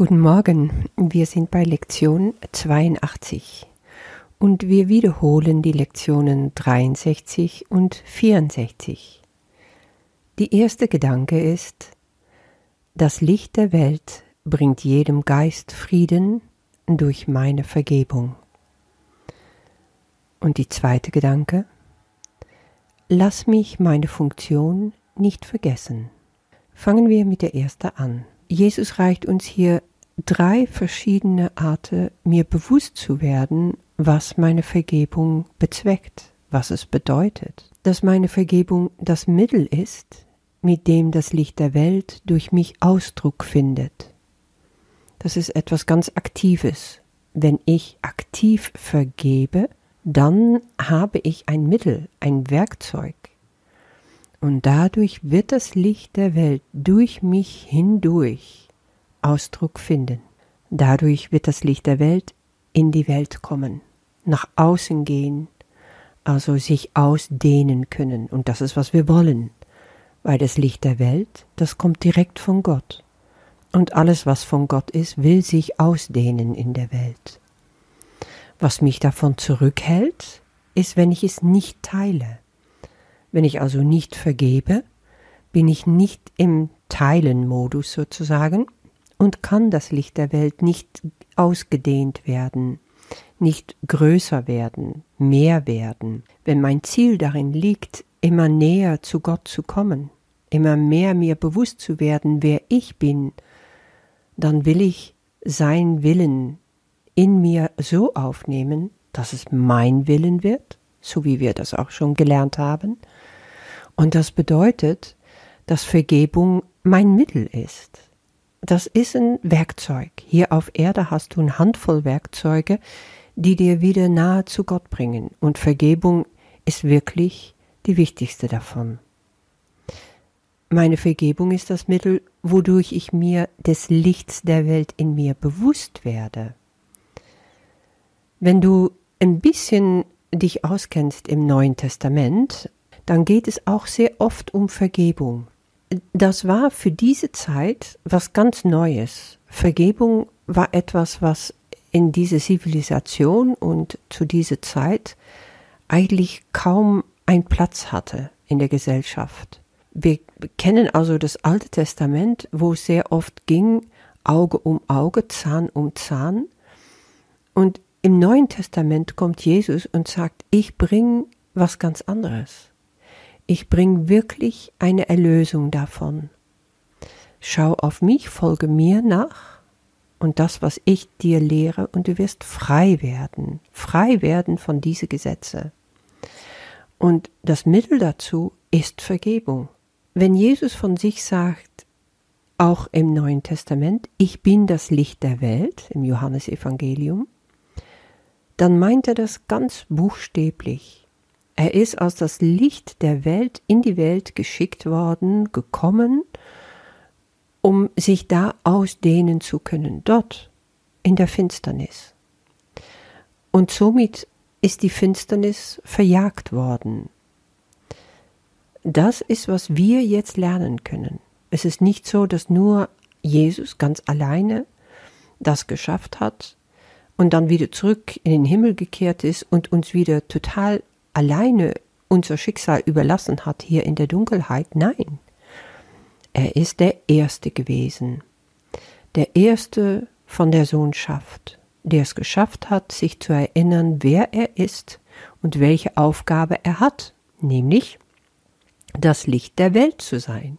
Guten Morgen, wir sind bei Lektion 82 und wir wiederholen die Lektionen 63 und 64. Die erste Gedanke ist, das Licht der Welt bringt jedem Geist Frieden durch meine Vergebung. Und die zweite Gedanke, lass mich meine Funktion nicht vergessen. Fangen wir mit der ersten an. Jesus reicht uns hier drei verschiedene Arten, mir bewusst zu werden, was meine Vergebung bezweckt, was es bedeutet. Dass meine Vergebung das Mittel ist, mit dem das Licht der Welt durch mich Ausdruck findet. Das ist etwas ganz Aktives. Wenn ich aktiv vergebe, dann habe ich ein Mittel, ein Werkzeug. Und dadurch wird das Licht der Welt durch mich hindurch Ausdruck finden. Dadurch wird das Licht der Welt in die Welt kommen, nach außen gehen, also sich ausdehnen können. Und das ist, was wir wollen, weil das Licht der Welt, das kommt direkt von Gott. Und alles, was von Gott ist, will sich ausdehnen in der Welt. Was mich davon zurückhält, ist, wenn ich es nicht teile. Wenn ich also nicht vergebe, bin ich nicht im Teilen-Modus sozusagen, und kann das Licht der Welt nicht ausgedehnt werden, nicht größer werden, mehr werden, wenn mein Ziel darin liegt, immer näher zu Gott zu kommen, immer mehr mir bewusst zu werden, wer ich bin, dann will ich sein Willen in mir so aufnehmen, dass es mein Willen wird, so wie wir das auch schon gelernt haben. Und das bedeutet, dass Vergebung mein Mittel ist das ist ein Werkzeug. Hier auf Erde hast du eine Handvoll Werkzeuge, die dir wieder nahe zu Gott bringen. Und Vergebung ist wirklich die wichtigste davon. Meine Vergebung ist das Mittel, wodurch ich mir des Lichts der Welt in mir bewusst werde. Wenn du ein bisschen dich auskennst im Neuen Testament, dann geht es auch sehr oft um Vergebung das war für diese Zeit was ganz Neues. Vergebung war etwas, was in dieser Zivilisation und zu dieser Zeit eigentlich kaum einen Platz hatte in der Gesellschaft. Wir kennen also das Alte Testament, wo es sehr oft ging, Auge um Auge, Zahn um Zahn. Und im Neuen Testament kommt Jesus und sagt, ich bringe was ganz anderes. Ich bringe wirklich eine Erlösung davon. Schau auf mich, folge mir nach und das, was ich dir lehre, und du wirst frei werden, frei werden von diese Gesetze. Und das Mittel dazu ist Vergebung. Wenn Jesus von sich sagt, auch im Neuen Testament, ich bin das Licht der Welt, im Johannesevangelium, dann meint er das ganz buchstäblich. Er ist als das Licht der Welt in die Welt geschickt worden, gekommen, um sich da ausdehnen zu können, dort in der Finsternis. Und somit ist die Finsternis verjagt worden. Das ist, was wir jetzt lernen können. Es ist nicht so, dass nur Jesus ganz alleine das geschafft hat und dann wieder zurück in den Himmel gekehrt ist und uns wieder total alleine unser Schicksal überlassen hat hier in der Dunkelheit. Nein, er ist der Erste gewesen, der Erste von der Sohnschaft, der es geschafft hat, sich zu erinnern, wer er ist und welche Aufgabe er hat, nämlich das Licht der Welt zu sein.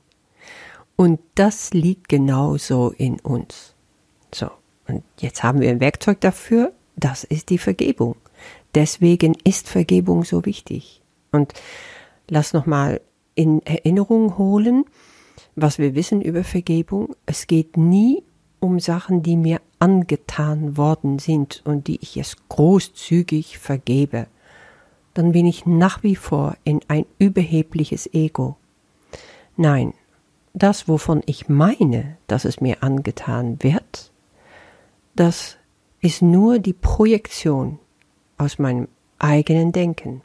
Und das liegt genauso in uns. So, und jetzt haben wir ein Werkzeug dafür, das ist die Vergebung. Deswegen ist Vergebung so wichtig. Und lass nochmal in Erinnerung holen, was wir wissen über Vergebung. Es geht nie um Sachen, die mir angetan worden sind und die ich jetzt großzügig vergebe. Dann bin ich nach wie vor in ein überhebliches Ego. Nein, das, wovon ich meine, dass es mir angetan wird, das ist nur die Projektion aus meinem eigenen Denken.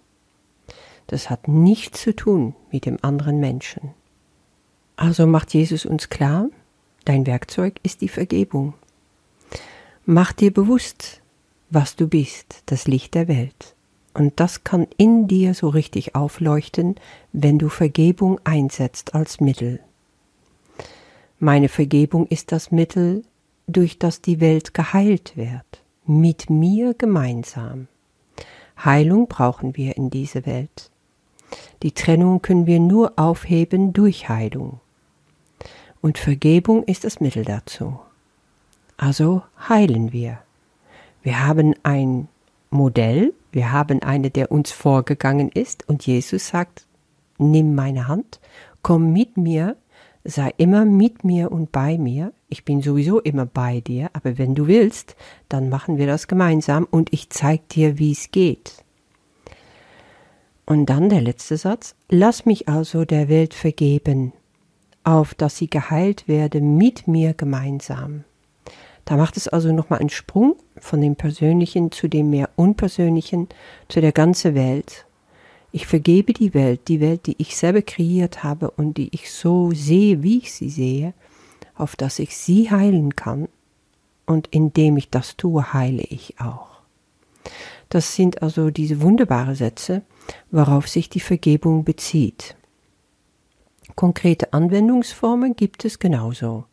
Das hat nichts zu tun mit dem anderen Menschen. Also macht Jesus uns klar, dein Werkzeug ist die Vergebung. Mach dir bewusst, was du bist, das Licht der Welt. Und das kann in dir so richtig aufleuchten, wenn du Vergebung einsetzt als Mittel. Meine Vergebung ist das Mittel, durch das die Welt geheilt wird, mit mir gemeinsam. Heilung brauchen wir in dieser Welt. Die Trennung können wir nur aufheben durch Heilung. Und Vergebung ist das Mittel dazu. Also heilen wir. Wir haben ein Modell, wir haben eine, der uns vorgegangen ist und Jesus sagt, nimm meine Hand, komm mit mir, sei immer mit mir und bei mir. Ich bin sowieso immer bei dir, aber wenn du willst, dann machen wir das gemeinsam und ich zeig dir, wie es geht. Und dann der letzte Satz. Lass mich also der Welt vergeben, auf dass sie geheilt werde mit mir gemeinsam. Da macht es also nochmal einen Sprung von dem Persönlichen zu dem mehr Unpersönlichen, zu der ganzen Welt. Ich vergebe die Welt, die Welt, die ich selber kreiert habe und die ich so sehe, wie ich sie sehe, auf dass ich sie heilen kann. Und indem ich das tue, heile ich auch. Das sind also diese wunderbaren Sätze, worauf sich die Vergebung bezieht. Konkrete Anwendungsformen gibt es genauso.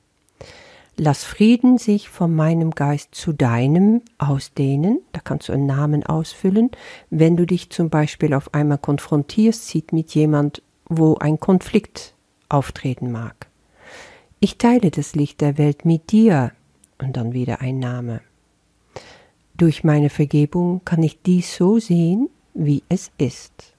Lass Frieden sich von meinem Geist zu deinem ausdehnen. Da kannst du einen Namen ausfüllen. Wenn du dich zum Beispiel auf einmal konfrontierst, sieht mit jemand, wo ein Konflikt auftreten mag. Ich teile das Licht der Welt mit dir und dann wieder ein Name. Durch meine Vergebung kann ich dies so sehen, wie es ist.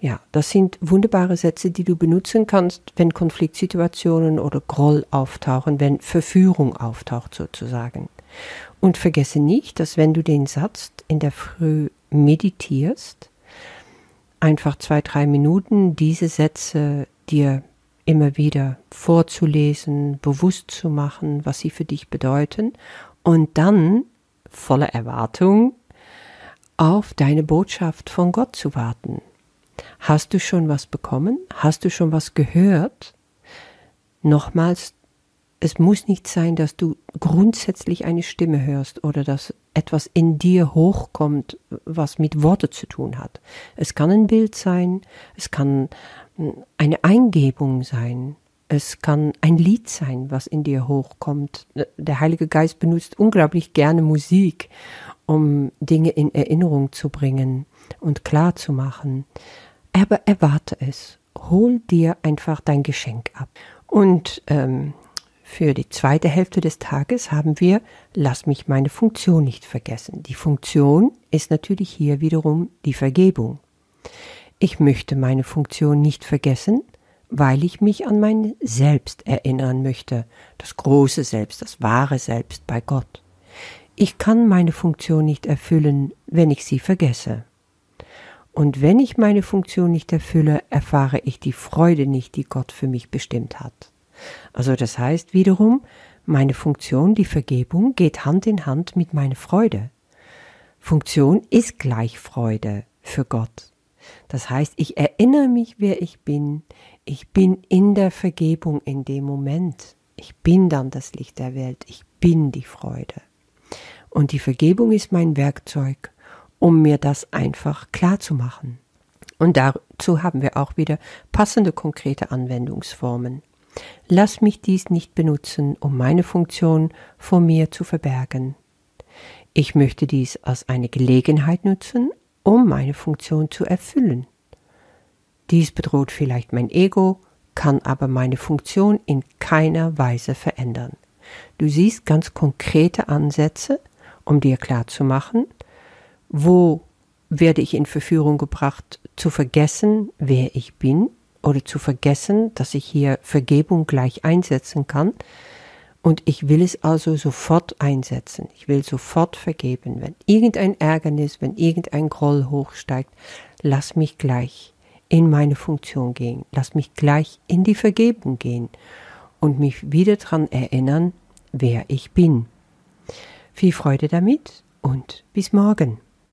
Ja, das sind wunderbare Sätze, die du benutzen kannst, wenn Konfliktsituationen oder Groll auftauchen, wenn Verführung auftaucht sozusagen. Und vergesse nicht, dass wenn du den Satz in der Früh meditierst, einfach zwei, drei Minuten diese Sätze dir immer wieder vorzulesen, bewusst zu machen, was sie für dich bedeuten und dann voller Erwartung auf deine Botschaft von Gott zu warten. Hast du schon was bekommen? Hast du schon was gehört? Nochmals, es muss nicht sein, dass du grundsätzlich eine Stimme hörst oder dass etwas in dir hochkommt, was mit Worte zu tun hat. Es kann ein Bild sein, es kann eine Eingebung sein, es kann ein Lied sein, was in dir hochkommt. Der Heilige Geist benutzt unglaublich gerne Musik um Dinge in Erinnerung zu bringen und klar zu machen. Aber erwarte es. Hol dir einfach dein Geschenk ab. Und ähm, für die zweite Hälfte des Tages haben wir, lass mich meine Funktion nicht vergessen. Die Funktion ist natürlich hier wiederum die Vergebung. Ich möchte meine Funktion nicht vergessen, weil ich mich an mein Selbst erinnern möchte, das große Selbst, das wahre Selbst bei Gott. Ich kann meine Funktion nicht erfüllen, wenn ich sie vergesse. Und wenn ich meine Funktion nicht erfülle, erfahre ich die Freude nicht, die Gott für mich bestimmt hat. Also das heißt wiederum, meine Funktion, die Vergebung, geht Hand in Hand mit meiner Freude. Funktion ist gleich Freude für Gott. Das heißt, ich erinnere mich, wer ich bin. Ich bin in der Vergebung in dem Moment. Ich bin dann das Licht der Welt. Ich bin die Freude. Und die Vergebung ist mein Werkzeug, um mir das einfach klar zu machen. Und dazu haben wir auch wieder passende konkrete Anwendungsformen. Lass mich dies nicht benutzen, um meine Funktion vor mir zu verbergen. Ich möchte dies als eine Gelegenheit nutzen, um meine Funktion zu erfüllen. Dies bedroht vielleicht mein Ego, kann aber meine Funktion in keiner Weise verändern. Du siehst ganz konkrete Ansätze, um dir klarzumachen, wo werde ich in Verführung gebracht, zu vergessen, wer ich bin oder zu vergessen, dass ich hier Vergebung gleich einsetzen kann. Und ich will es also sofort einsetzen. Ich will sofort vergeben. Wenn irgendein Ärgernis, wenn irgendein Groll hochsteigt, lass mich gleich in meine Funktion gehen. Lass mich gleich in die Vergebung gehen und mich wieder daran erinnern, wer ich bin. Viel Freude damit und bis morgen.